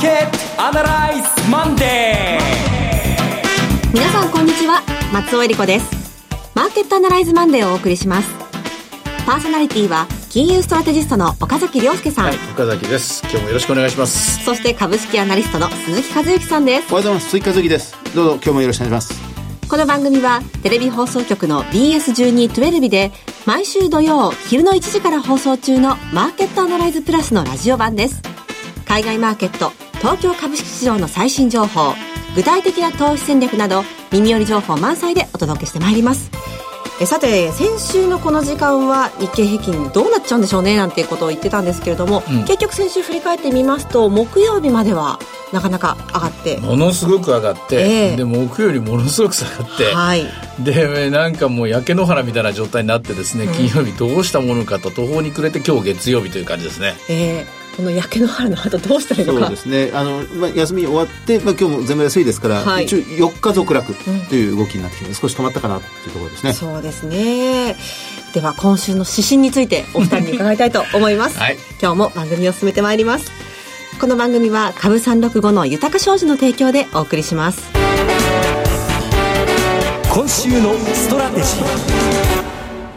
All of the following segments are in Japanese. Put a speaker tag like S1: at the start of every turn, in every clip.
S1: ーケットアナライズマンデー
S2: 皆さんこんにちは。松尾英里子です。マーケットアナライズマンデーをお送りします。パーソナリティは金融ストラテジストの岡崎良介さん、はい、
S3: 岡崎です。今日もよろしくお願いします。
S2: そして株式アナリストの鈴木一之さんです。
S4: おはようございます。鈴木一之です。どうぞ今日もよろしくお願いします。
S2: この番組はテレビ放送局の BS1212 で毎週土曜昼の1時から放送中のマーケットアナライズプラスのラジオ版です。海外マーケット東京株式市場の最新情報具体的な投資戦略など耳寄り情報満載でお届けしてまいります。えさて先週のこの時間は日経平均どうなっちゃうんでしょうねなんていうことを言ってたんですけれども、うん、結局先週振り返ってみますと木曜日まではなかなか上がって
S3: ものすごく上がって、えー、で木曜日ものすごく下がって、はい、でなんかもう焼け野原みたいな状態になってですね、金曜日どうしたものかと途方に暮れて今日月曜日という感じですね。
S2: えーこの焼け野原の後どうしたらいいの
S4: か。そうですね。あの、まあ、休み終わって、まあ、今日も全部安いですから、はい、一応4日続落という動きになってきて、うん、少し止まったかなというところですね。
S2: そうですね。では今週の指針についてお二人に伺いたいと思います、はい、今日も番組を進めてまいります。この番組は株三六五の豊か商事の提供でお送りします。
S1: 今週のストラテジー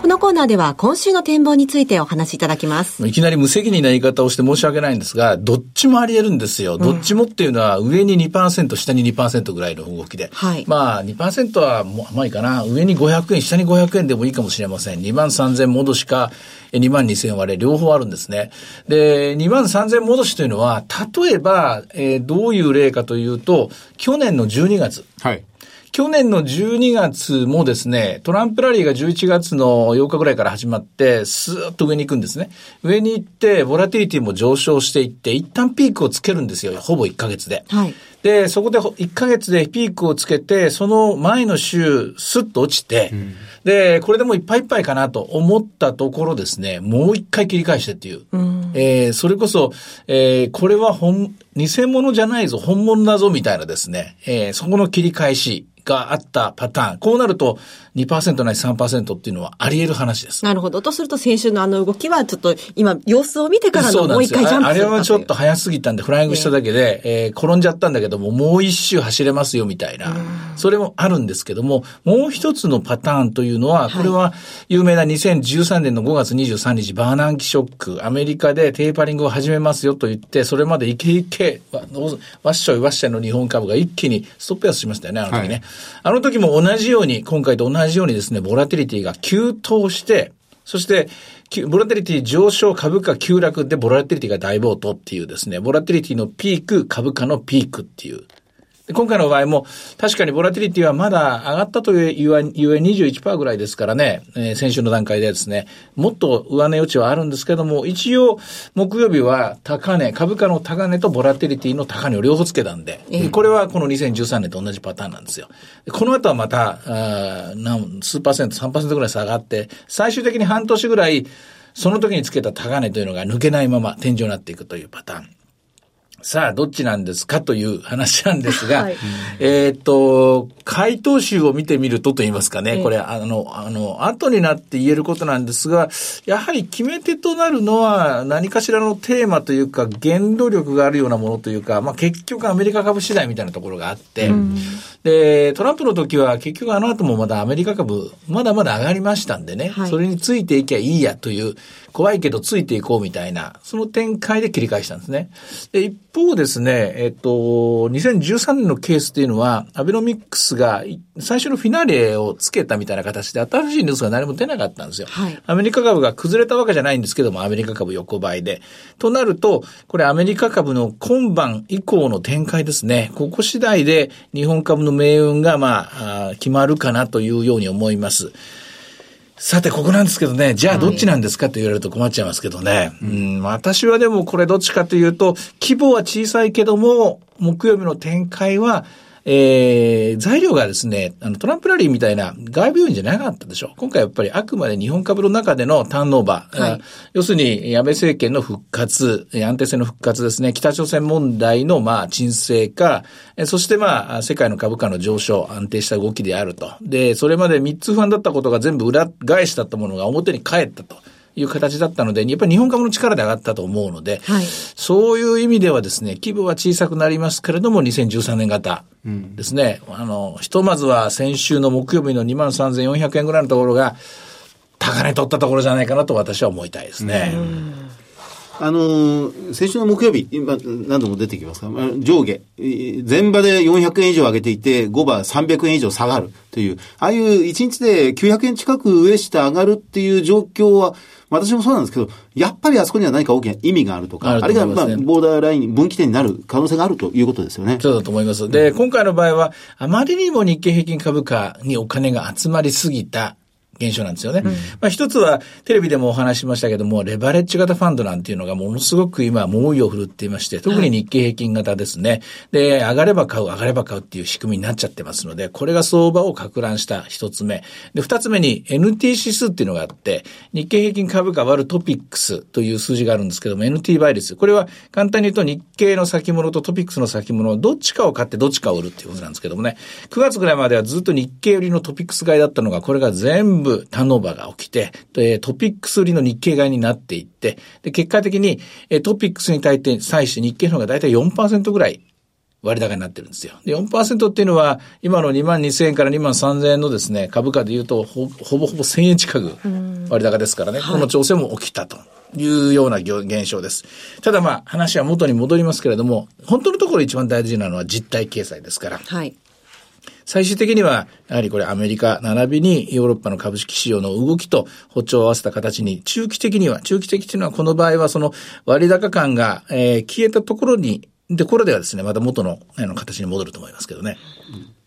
S2: このコーナーでは今週の展望についてお話しいただきます。
S3: いきなり無責任な言い方をして申し訳ないんですが、どっちもあり得るんですよ。どっちもっていうのは上に2%、下に2%ぐらいの動きで。はい、まあ2%はもう甘いかな。上に500円、下に500円でもいいかもしれません。2万3000戻しか、2万2000割れ、両方あるんですね。で、2万3000戻しというのは、例えば、えー、どういう例かというと、去年の12月。はい。去年の12月もですね、トランプラリーが11月の8日ぐらいから始まって、スーッと上に行くんですね。上に行って、ボラティリティも上昇していって、一旦ピークをつけるんですよ。ほぼ1ヶ月で。はい。で、そこで1ヶ月でピークをつけて、その前の週、スッと落ちて、うん、で、これでもういっぱいいっぱいかなと思ったところですね、もう一回切り返してっていう。うん、えー、それこそ、えー、これは本、偽物じゃないぞ、本物だぞ、みたいなですね、えー、そこの切り返し。があったパターン。こうなると2%ないし3%っていうのはあり得る話です。
S2: なるほど。とすると先週のあの動きはちょっと今様子を見てからのもう一回ジャンプ
S3: あれはちょっと早すぎたんでフライングしただけで、えー、転んじゃったんだけどももう一周走れますよみたいな。それもあるんですけども、もう一つのパターンというのは、これは有名な2013年の5月23日バーナンキショック、アメリカでテーパリングを始めますよと言って、それまでイケイケ、わっしょいわっしょいの日本株が一気にストップ安しましたよね、あの時ね。はいあの時も同じように、今回と同じ同じようにですね、ボラティリティが急騰して、そして、ボラティリティ上昇株価急落でボラティリティが大暴騰っていうですね、ボラティリティのピーク、株価のピークっていう、今回の場合も、確かにボラティリティはまだ上がったというゆえ21%ぐらいですからね、えー、先週の段階でですね、もっと上値余地はあるんですけども、一応、木曜日は高値、株価の高値とボラティリティの高値を両方つけたんで、えー、これはこの2013年と同じパターンなんですよ。この後はまた、あ何数パーセント、3%ぐらい下がって、最終的に半年ぐらい、その時につけた高値というのが抜けないまま天井になっていくというパターン。さあ、どっちなんですかという話なんですが、はい、えっと、回答集を見てみるとと言いますかね、これ、あの、あの、後になって言えることなんですが、やはり決め手となるのは何かしらのテーマというか、原動力があるようなものというか、まあ結局アメリカ株次第みたいなところがあって、うん、で、トランプの時は結局あの後もまだアメリカ株、まだまだ上がりましたんでね、はい、それについていけばいいやという、怖いけどついていこうみたいな、その展開で切り返したんですね。で、一方ですね、えっと、2013年のケースっていうのは、アベノミックスが最初のフィナーレをつけたみたいな形で、新しいニュースが何も出なかったんですよ。はい、アメリカ株が崩れたわけじゃないんですけども、アメリカ株横ばいで。となると、これアメリカ株の今晩以降の展開ですね。ここ次第で日本株の命運が、まあ、決まるかなというように思います。さて、ここなんですけどね、じゃあどっちなんですかって言われると困っちゃいますけどね。うん、私はでもこれどっちかというと、規模は小さいけども、木曜日の展開は、えー、材料がですね、あの、トランプラリーみたいな外部要因じゃなかったでしょ。今回やっぱりあくまで日本株の中でのターンオーバー。はい、要するに、安倍政権の復活、安定性の復活ですね。北朝鮮問題の、まあ、沈静化、そしてまあ、世界の株価の上昇、安定した動きであると。で、それまで3つ不安だったことが全部裏返しだったものが表に返ったと。いう形だったので、やっぱり日本株の力で上がったと思うので、はい、そういう意味ではですね、規模は小さくなりますけれども、2013年型ですね、うん、あの、ひとまずは先週の木曜日の23,400円ぐらいのところが、高値取ったところじゃないかなと私は思いたいですね。
S4: あの先週の木曜日、今何度も出てきますが、上下、前場で400円以上上げていて、5場300円以上下がるという、ああいう1日で900円近く上下上がるっていう状況は、私もそうなんですけど、やっぱりあそこには何か大きな意味があるとか、あるいは、まあ、ボーダーライン、分岐点になる可能性があるということですよね。
S3: そうだと思います。で、今回の場合は、あまりにも日経平均株価にお金が集まりすぎた現象なんですよね。うん、まあ一つは、テレビでもお話しましたけども、レバレッジ型ファンドなんていうのがものすごく今猛威を振るっていまして、特に日経平均型ですね。はい、で、上がれば買う、上がれば買うっていう仕組みになっちゃってますので、これが相場を拡乱した一つ目。で、二つ目に NT 指数っていうのがあって、日経平均株価割るトピックスという数字があるんですけども、NT 倍率。これは簡単に言うと日経の先物とトピックスの先物、どっちかを買ってどっちかを売るっていうことなんですけどもね。9月ぐらいまではずっと日経売りのトピックス買いだったのが、これが全部ターンオーバーが起きて、で、トピックス売りの日経買いになっていって、で、結果的に、トピックスに対して日経の方が大体4%ぐらい割高になってるんですよ。で、4%っていうのは、今の2万2000円から2万3000円のですね、株価で言うと、ほほぼほぼ1000円近く割高ですからね、この調整も起きたと。いうような現象です。ただまあ話は元に戻りますけれども、本当のところ一番大事なのは実体経済ですから。はい。最終的には、やはりこれアメリカ並びにヨーロッパの株式市場の動きと歩調を合わせた形に、中期的には、中期的というのはこの場合はその割高感が、えー、消えたところに、でこれではですね、また元のあの形に戻ると思いますけどね。うん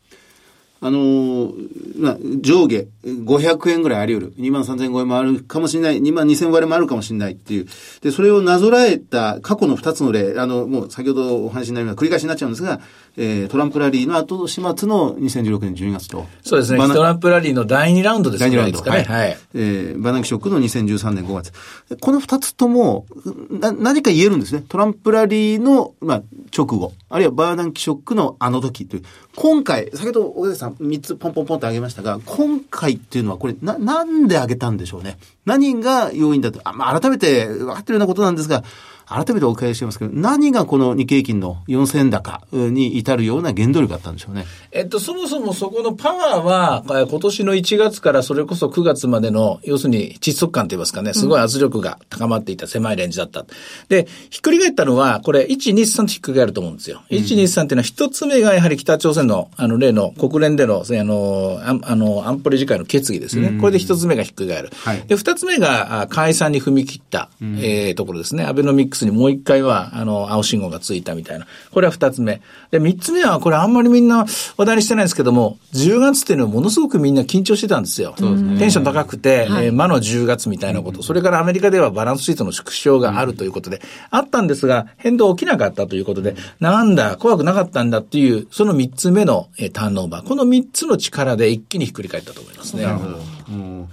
S4: あのー、まあ、上下500円ぐらいあり得る。2万3000円もあるかもしれない。2万2000割れもあるかもしれないっていう。で、それをなぞらえた過去の2つの例、あの、もう先ほどお話になりました繰り返しになっちゃうんですが、えー、トランプラリーの後始末の2016年12月と。
S3: そうですね。トランプラリーの第2ラウンドですね。第2ラウンド。はい。はい、
S4: えー、バナンキショックの2013年5月。この2つとも、な、何か言えるんですね。トランプラリーの、まあ、直後。あるいはバーナンキショックのあの時という。今回、先ほど小出さん3つポンポンポンってあげましたが、今回っていうのはこれ、な、なんであげたんでしょうね。何が要因だと。あまあ、改めて分かってるようなことなんですが、改めてお伺いしてますけど、何がこの日経金の4000円高に至るような原動力だったんでしょうね？
S3: えっと、そもそもそこのパワーは、今年の1月からそれこそ9月までの、要するに窒息感といいますかね、すごい圧力が高まっていた狭いレンジだった。で、ひっくり返ったのは、これ、1、2、3とひっくり返ると思うんですよ。1、2、3っていうのは、一つ目がやはり北朝鮮の、あの、例の国連での、あの、あの、安保理事会の決議ですね。これで一つ目がひっくり返る。はい、で、二つ目が、解散に踏み切った、えー、ところですね。アベノミックスにもう一回は、あの、青信号がついたみたいな。これは二つ目。で、三つ目は、これあんまりみんな話題にしてないんですけども、10月っていうのはものすごくみんな緊張してたんですよ。すね、テンション高くて、はい、えー、魔の10月みたいなこと。それからアメリカではバランスシートの縮小があるということで、あったんですが、変動起きなかったということで、なんだ、怖くなかったんだっていう、その三つ目の、えー、ターンオーバー。この三つの力で一気にひっくり返ったと思いますね。なるほど。うん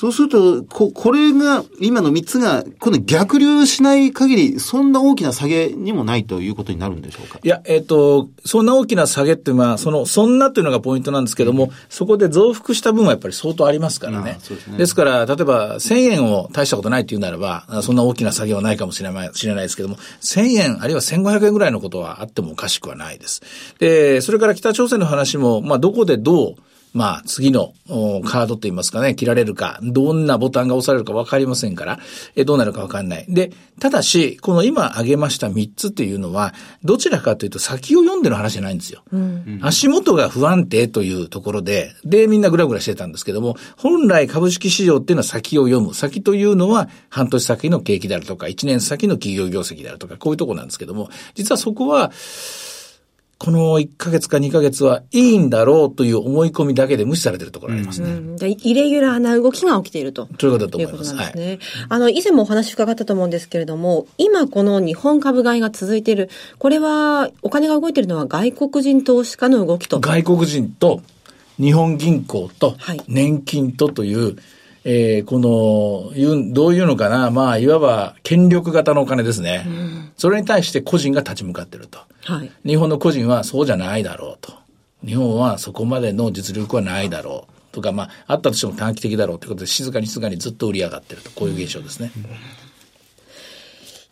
S4: そうすると、こ、これが、今の3つが、今度逆流しない限り、そんな大きな下げにもないということになるんでしょうか？
S3: いや、えっ、ー、と、そんな大きな下げっていうのは、その、そんなというのがポイントなんですけども、うん、そこで増幅した分はやっぱり相当ありますからね。ですねですから、例えば、1000円を大したことないっていうならば、そんな大きな下げはないかもしれない、知れないですけども、1000円、あるいは1500円ぐらいのことはあってもおかしくはないです。で、それから北朝鮮の話も、まあ、どこでどう、まあ、次のカードといいますかね、切られるか、どんなボタンが押されるか分かりませんから、えどうなるか分かんない。で、ただし、この今挙げました3つっていうのは、どちらかというと先を読んでる話じゃないんですよ。うん、足元が不安定というところで、で、みんなグラグラしてたんですけども、本来株式市場っていうのは先を読む。先というのは、半年先の景気であるとか、1年先の企業業績であるとか、こういうところなんですけども、実はそこは、この1ヶ月か2ヶ月はいいんだろうという思い込みだけで無視されてるところがありますね。うん、
S2: イレギュラーな動きが起きていると。
S3: ということだと思います。
S2: ですね。はい、あの、以前もお話伺ったと思うんですけれども、今この日本株買いが続いている、これはお金が動いているのは外国人投資家の動きと。
S3: 外国人と日本銀行と年金とという、はいえー、この、どういうのかな、まあ、いわば権力型のお金ですね。うん、それに対して個人が立ち向かってると。はい、日本の個人はそうじゃないだろうと。日本はそこまでの実力はないだろう。とか、まあ、あったとしても短期的だろうということで、静かに静かにずっと売り上がってると、こういう現象ですね。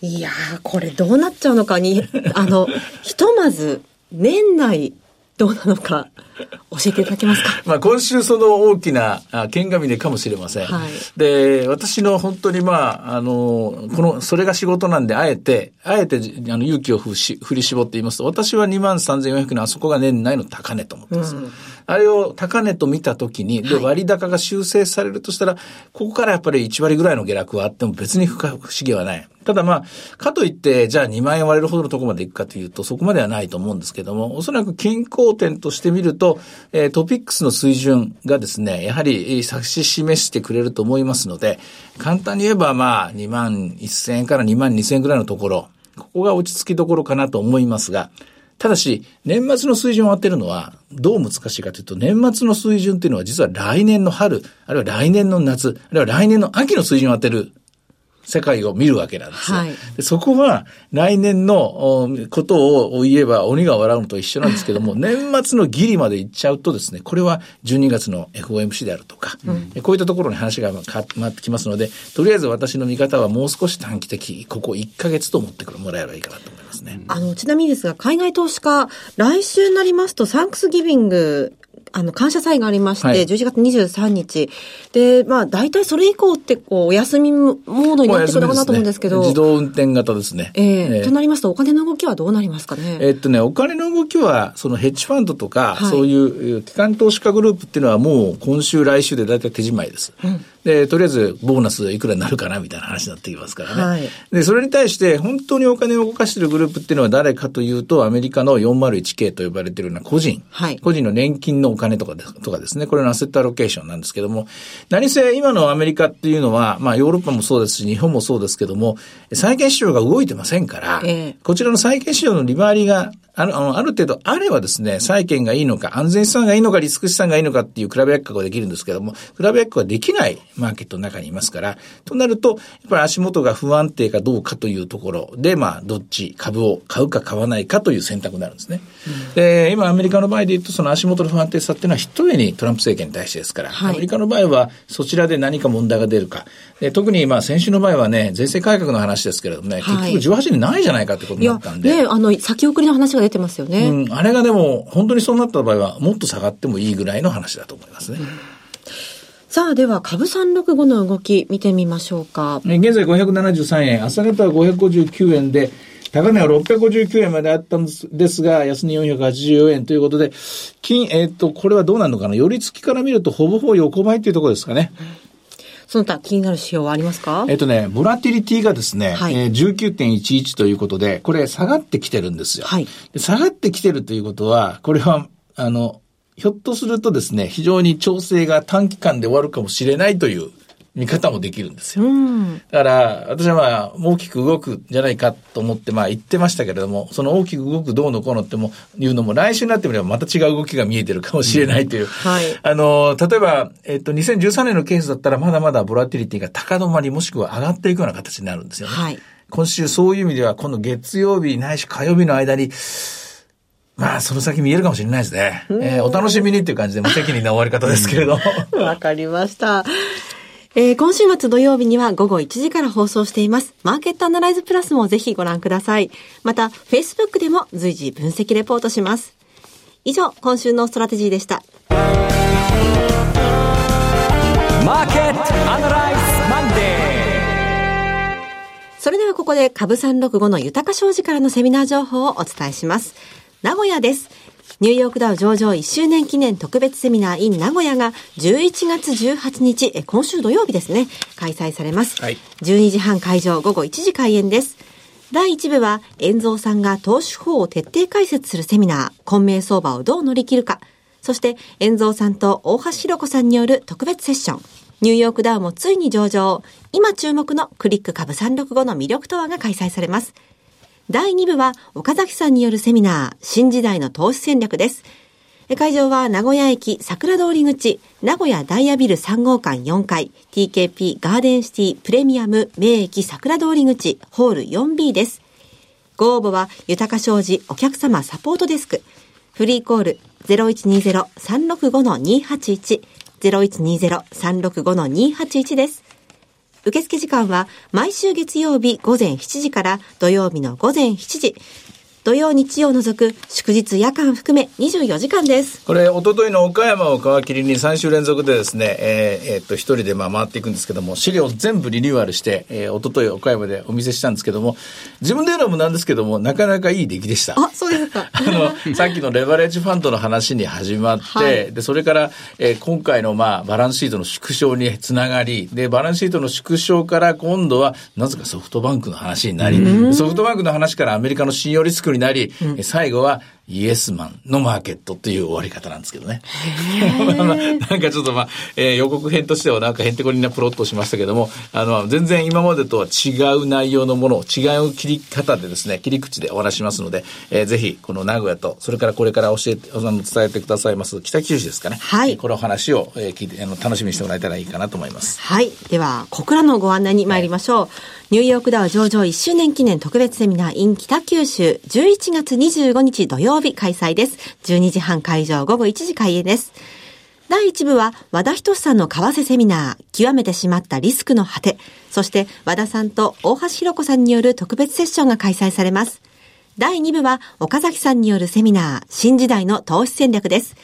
S2: いやー、これどうなっちゃうのかに、あの、ひとまず、年内、どうなのか、教えていただけますか？
S3: まあ今週その大きなあ剣が峰かもしれません。
S2: はい
S3: で、私の本当にまあ、あの、この、それが仕事なんで、あえて、あえて、あの、勇気を振し振り絞って言いますと、私は23,400のあそこが年内の高値と思ってます。あれを高値と見たときに、で、割高が修正されるとしたら、ここからやっぱり1割ぐらいの下落はあっても別に不可不思議はない。ただまあ、かといって、じゃあ2万円割れるほどのところまでいくかというと、そこまではないと思うんですけども、おそらく均衡点として見ると、えートピックスの水準がですね、やはりえー指し示してくれると思いますので、簡単に言えばまあ、2万1000円から2万2000円ぐらいのところ、ここが落ち着きどころかなと思いますが、ただし、年末の水準を当てるのは、どう難しいかというと、年末の水準っていうのは実は来年の春、あるいは来年の夏、あるいは来年の秋の水準を当てる世界を見るわけなんですよ。
S2: はい
S3: でそこは来年のおことを言えば鬼が笑うのと一緒なんですけども、年末のギリまで行っちゃうとですね、これは12月の FOMC であるとか、こういったところに話がか回ってきますので、とりあえず私の見方はもう少し短期的、ここ1ヶ月と思ってもらえればいいかなと思いますね。
S2: あの、ちなみにですが、海外投資家、来週になりますと、サンクスギビング、あの、感謝祭がありまして、
S3: はい
S2: 11月23日。で、まあ、大体それ以降って、こう、お休みモードになってくるのかなと思うんですけど、
S3: 自動運転型ですね。
S2: ええ
S3: ええ
S2: となりますと、お金の動きはどうなりますかね？
S3: えっとね、お金の動きは、そのヘッジファンドとか、
S2: はい
S3: そういう機関投資家グループっていうのはもう今週、来週で大体手仕舞いです。で、とりあえずボーナスいくらになるかなみたいな話になってきますからね。
S2: はい
S3: で、それに対して本当にお金を動かしているグループっていうのは誰かというと、アメリカの 401K と呼ばれているような個人。
S2: はい
S3: 個人の年金のお金とかでとかですね。これのアセットアロケーションなんですけども、何せ今のアメリカっていうのは、まあヨーロッパもそうですし、日本もそうですけども、債券市場が動いてませんから、
S2: ええ
S3: こちらの債券市場の利回りがある、あの、ある程度あればですね、債券がいいのか、安全資産がいいのか、リスク資産がいいのかっていう比べ役ができるんですけども、比べ役ができないマーケットの中にいますから、となると、やっぱり足元が不安定かどうかというところで、まあ、どっち株を買うか買わないかという選択になるんですね。で、今アメリカの場合で言うと、その足元の不安定さっていうのは一重にトランプ政権に対してですから、
S2: はい
S3: アメリカの場合はそちらで何か問題が出るか。で特にまあ先週の場合はね、税制改革の話ですけれどもね、
S2: はい
S3: 結局18年ないじゃないかってことになったんで。
S2: ね、あの、先送りの話が出てますよね。
S3: うん、あれがでも、本当にそうなった場合は、もっと下がってもいいぐらいの話だと思いますね。
S2: さあ、では、株365の動き、見てみましょうか。
S3: え現在573円、朝方は559円で、高値は659円まであったんですが、安値484円ということで、金、えっ、と、これはどうなるのかな寄り付きから見ると、ほぼほぼ横ばいっていうところですかね。
S2: その他、気になる指標はありますか？
S3: えっとね、ボラティリティがですね、
S2: はい。
S3: えー19.11ということで、これ下がってきてるんですよ。
S2: はい。
S3: で下がってきてるということは、これは、あの、ひょっとするとですね、非常に調整が短期間で終わるかもしれないという見方もできるんですよ。
S2: うん。
S3: だから、私はまあ、大きく動くんじゃないかと思って、まあ言ってましたけれども、その大きく動くどうのこうのっても、いうのも来週になってみればまた違う動きが見えてるかもしれないという。
S2: はい
S3: あの、例えば、えっと、2013年のケースだったらまだまだボラティリティが高止まりもしくは上がっていくような形になるんですよね。
S2: はい
S3: 今週そういう意味では、今度月曜日ないし火曜日の間に、まあ、その先見えるかもしれないですね。えーお楽しみにっていう感じで無責任な終わり方ですけれど。
S2: わかりました。えー今週末土曜日には午後1時から放送しています。マーケットアナライズプラスもぜひご覧ください。また、Facebook でも随時分析レポートします。以上、今週のストラテジーでした。
S1: マーケットアナライズマンデ
S2: それではここで株365の豊か商事からのセミナー情報をお伝えします。名古屋です。ニューヨークダウ上場1周年記念特別セミナー in 名古屋が11月18日、え今週土曜日ですね、開催されます。
S3: はい
S2: 12時半会場、午後1時開演です。第1部は、遠蔵さんが投資法を徹底解説するセミナー、混迷相場をどう乗り切るか。そして、遠蔵さんと大橋ひろ子さんによる特別セッション。ニューヨークダウもついに上場。今注目のクリック株365の魅力とはが開催されます。第2部は岡崎さんによるセミナー、新時代の投資戦略です。会場は名古屋駅桜通り口、名古屋ダイヤビル3号館4階、TKP ガーデンシティプレミアム名駅桜通り口、ホール 4B です。ご応募は豊か商事お客様サポートデスク。フリーコール0120-365-281 0120-365-281です。受付時間は毎週月曜日午前7時から土曜日の午前7時。土曜日曜除く祝日夜間含め24時間です。
S3: これ、一昨日の岡山を皮切りに3週連続でですね、えーえーっと、一人でまあ回っていくんですけども、資料全部リニューアルして、えー、一昨日岡山でお見せしたんですけども、自分で言うのもなんですけども、なかなかいい出来でした。
S2: あ、そうですか。
S3: あの、さっきのレバレッジファンドの話に始まって、
S2: はい
S3: で、それから、えー今回のまあ、バランスシートの縮小につながり、で、バランスシートの縮小から今度は、なぜかソフトバンクの話になり、ソフトバンクの話からアメリカの信用リスクになり、え最後は、イエスマンのマーケットっていう終わり方なんですけどね。なんかちょっとまあ、えー予告編としてはなんかへんてこりんなプロットをしましたけども、あの、全然今までとは違う内容のものを違う切り方でですね、切り口でお話ししますので、えーぜひ、この名古屋と、それからこれから教えて、あの伝えてくださいます、北九州ですかね。
S2: はい
S3: えーこの話を、えー聞いて、あの、楽しみにしてもらえたらいいかなと思います。
S2: はい。では、小倉のご案内に参りましょう。ニューヨークダウ上場1周年記念特別セミナー in 北九州11月25日土曜日開催です。12時半会場午後1時開演です。第1部は和田仁さんの為替セミナー、極めてしまったリスクの果て、そして和田さんと大橋弘子さんによる特別セッションが開催されます。第2部は岡崎さんによるセミナー、新時代の投資戦略です。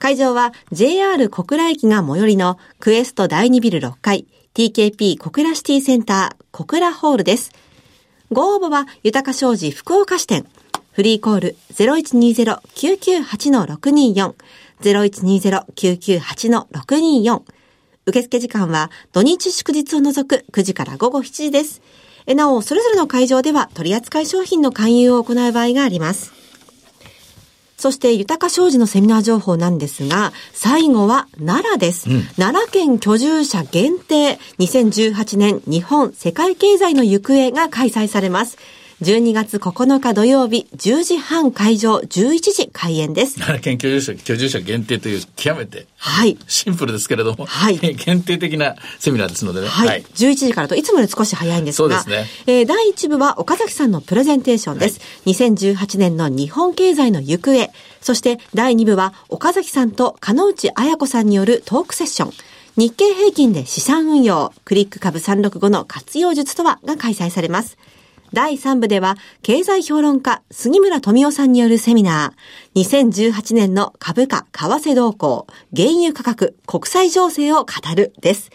S2: 会場は JR 小倉駅が最寄りのクエスト第2ビル6階 TKP 小倉シティセンター小倉ホールです。ご応募は豊商事福岡支店。フリーコール0120-998-624 0120-998-624受付時間は土日祝日を除く9時から午後7時です。えなお、それぞれの会場では取扱い商品の勧誘を行う場合があります。そして、豊か商事のセミナー情報なんですが、最後は奈良です。奈良県居住者限定2018年日本世界経済の行方が開催されます。12月9日土曜日10時半会場11時開演です。
S3: 奈良県居住者、居住者限定という極めて
S2: はい。
S3: シンプルですけれども、
S2: はい
S3: 限定的なセミナーですのでね。
S2: はい。11時からといつもより少し早いんですが、
S3: そうですね
S2: えー第1部は岡崎さんのプレゼンテーションです。2018年の日本経済の行方、そして第2部は岡崎さんと金内彩子さんによるトークセッション。日経平均で資産運用、クリック株365の活用術とはが開催されます。第3部では、経済評論家、杉村富夫さんによるセミナー、2018年の株価、為替動向、原油価格、国際情勢を語るです。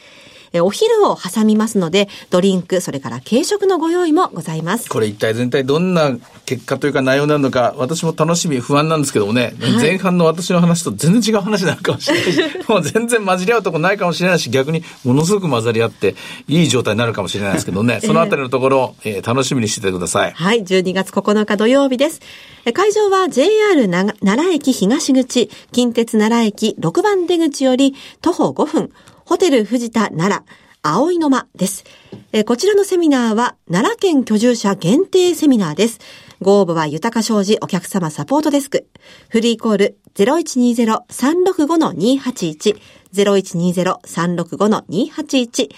S2: えお昼を挟みますので、ドリンク、それから軽食のご用意もございます。
S3: これ一体全体どんな結果というか内容になるのか、私も楽しみ、不安なんですけどもね、
S2: はい
S3: 前半の私の話と全然違う話になるかもしれないし、もう全然混じり合うとこないかもしれないし、逆にものすごく混ざり合って、いい状態になるかもしれないですけどね、そのあたりのところを、えー楽しみにしててください。
S2: はい、12月9日土曜日です。え会場は JR な奈良駅東口、近鉄奈良駅6番出口より徒歩5分、ホテル藤田奈良、葵の間です。えこちらのセミナーは奈良県居住者限定セミナーです。ご応募は豊か商事お客様サポートデスク。フリーコール0120-365-281、0120-365-281、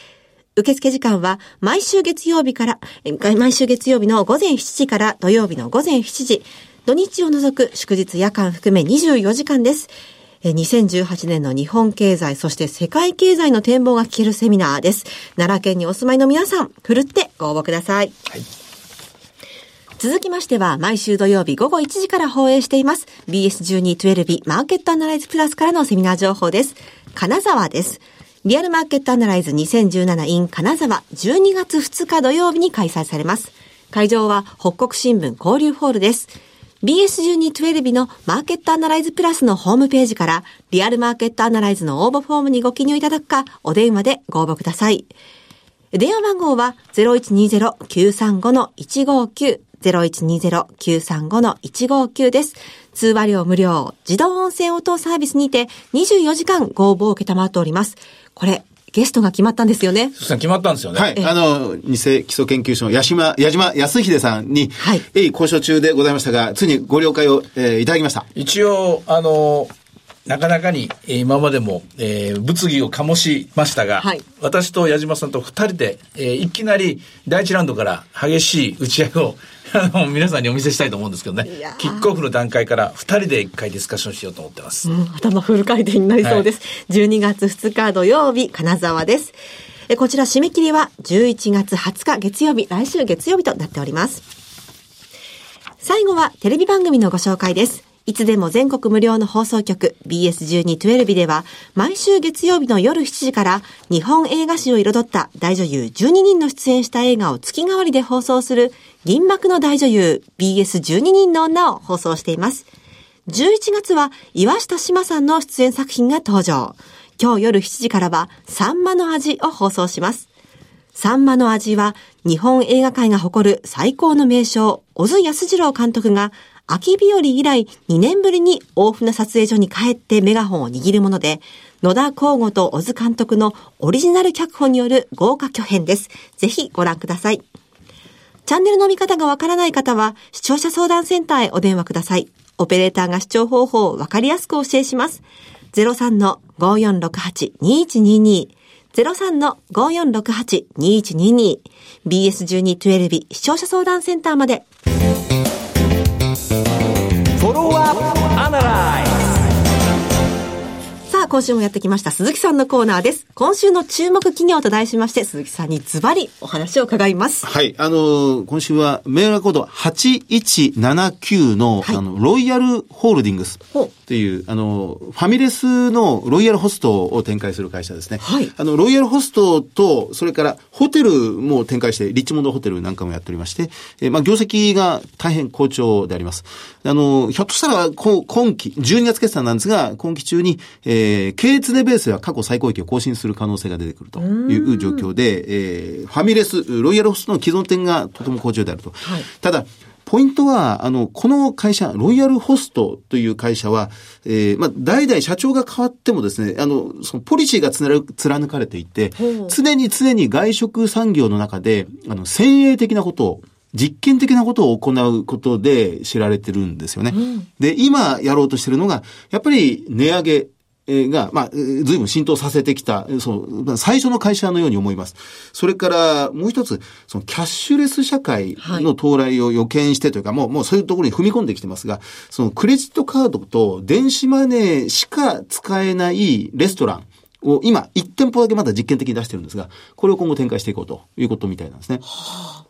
S2: 受付時間は毎週月曜日から、毎週月曜日の午前7時から土曜日の午前7時、土日を除く祝日夜間含め24時間です。え2018年の日本経済、そして世界経済の展望が聞けるセミナーです。奈良県にお住まいの皆さん、ふるってご応募ください。
S3: はい
S2: 続きましては、毎週土曜日午後1時から放映しています。BS1212 マーケットアナライズプラスからのセミナー情報です。金沢です。リアルマーケットアナライズ 2017in 金沢12月2日土曜日に開催されます。会場は北国新聞交流ホールです。BS1212 のマーケットアナライズプラスのホームページから、リアルマーケットアナライズの応募フォームにご記入いただくか、お電話でご応募ください。電話番号は0120-935-159 0120-935-159です。通話料無料、自動音声応答サービスにて24時間ご応募を受けたまっております。これ、ゲストが決まったんですよね。
S3: 決まったんですよね。
S4: はい。あの、偽基礎研究所の矢島、矢島康秀さんに、
S2: はい
S4: 交渉中でございましたが、ついにご了解を、えーいただきました。
S3: 一応、あの、なかなかにえー今までも、えー物議を醸しましたが、
S2: はい
S3: 私と矢島さんと二人で、えーいきなり第一ラウンドから激しい打ち合いを あの皆さんにお見せしたいと思うんですけどねキックオフの段階から二人で一回ディスカッションしようと思ってます。
S2: うん頭フル回転になりそうです。12月2日土曜日、金沢です。えこちら締め切りは11月20日月曜日、来週月曜日となっております。最後はテレビ番組のご紹介です。いつでも全国無料の放送局 BS1212 では毎週月曜日の夜7時から日本映画史を彩った大女優12人の出演した映画を月替わりで放送する銀幕の大女優 BS12 人の女を放送しています。11月は岩下志麻さんの出演作品が登場。今日夜7時からはサンマの味を放送します。サンマの味は日本映画界が誇る最高の名将、小津安二郎監督が秋日和以来2年ぶりに大船撮影所に帰ってメガホンを握るもので、野田光吾と小津監督のオリジナル脚本による豪華巨編です。ぜひご覧ください。チャンネルの見方がわからない方は、視聴者相談センターへお電話ください。オペレーターが視聴方法をわかりやすくお教えします。03-5468-2122 03-5468-2122 BS1212 視聴者相談センターまで。
S1: For up and
S2: rise. あ、今週もやってきました鈴木さんのコーナーです。今週の注目企業と題しまして、鈴木さんにズバリお話を伺います。
S4: はい。あのー今週はメールコード8179の、
S2: はい
S4: あの、ロイヤルホールディングス
S2: ほう
S4: っていう、あの、ファミレスのロイヤルホストを展開する会社ですね。
S2: はい
S4: あの、ロイヤルホストと、それからホテルも展開して、リッチモンドホテルなんかもやっておりまして、えーまあ、業績が大変好調であります。あの、ひょっとしたら、こ今期、12月決算なんですが、今期中に、えー、経営値ベースでは過去最高益を更新する可能性が出てくるという状況で、えー、ファミレス、ロイヤルホストの既存店がとても好調であると。
S2: はい
S4: ただ、ポイントは、あの、この会社、ロイヤルホストという会社は、えーまあ、代々社長が変わってもですね、あの、そのポリシーが貫貫かれていて常に常に外食産業の中で、あの、先鋭的なことを、実験的なことを行うことで知られてるんですよね。で、今やろうとしてるのが、やっぱり値上げ、えーが、まあ、えー随分浸透させてきた、その、まあ最初の会社のように思います。それから、もう一つ、そのキャッシュレス社会の到来を予見してというか、もう、もうそういうところに踏み込んできてますが、そのクレジットカードと電子マネーしか使えないレストランを今、1店舗だけまだ実験的に出してるんですが、これを今後展開していこうということみたいなんですね。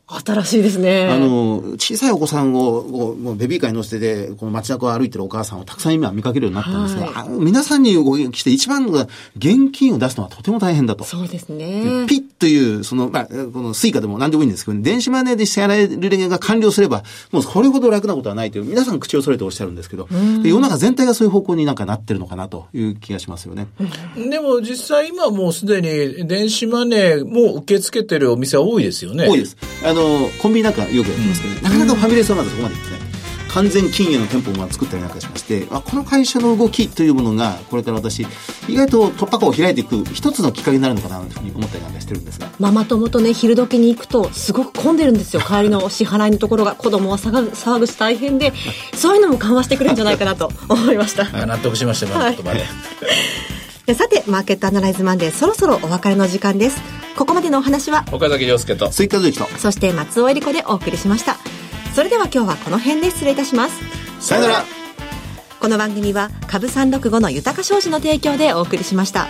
S2: 新しいですね。
S4: あの、小さいお子さんを、もうベビーカーに乗せてで、この街中を歩いてるお母さんをたくさん今見かけるようになったんですが、
S2: はい
S4: 皆さんにお聞きして一番のが現金を出すのはとても大変だと。
S2: そうですね。
S4: ピッという、その、まあ、このスイカでも何でもいいんですけど、電子マネーで支払える連が完了すれば、もうこれほど楽なことはないという、皆さん口を揃えておっしゃるんですけど、で世の中全体がそういう方向になんかなってるのかなという気がしますよね。
S3: でも実際今もうすでに電子マネーも受け付けてるお店は多いですよね。
S4: 多いです。あの、コンビニなんかよくやってますけど、ねなかなかファミレスはまだそこまでいってない。完全禁煙の店舗も作ったりなんかしまして、あこの会社の動きというものが、これから私、意外と突破口を開いていく一つのきっかけになるのかなというふうに思ったりなんかしてるんですが。
S2: ママ友とね、昼時に行くと、すごく混んでるんですよ。帰りの支払いのところが、子供は 騒ぐ騒ぐし大変で、そういうのも緩和してくれるんじゃないかなと思いました。
S3: あ納得しました、今の言葉で。
S2: で さて、マーケットアナライズマンデー、そろそろお別れの時間です。ここまでのお話は、
S3: 岡崎亮介と。
S4: 追加随記と、
S2: そして松尾恵理子でお送りしました。それでは今日はこの辺で失礼いたします。
S4: さよなら
S2: この番組は株365の豊か商事の提供でお送りしました。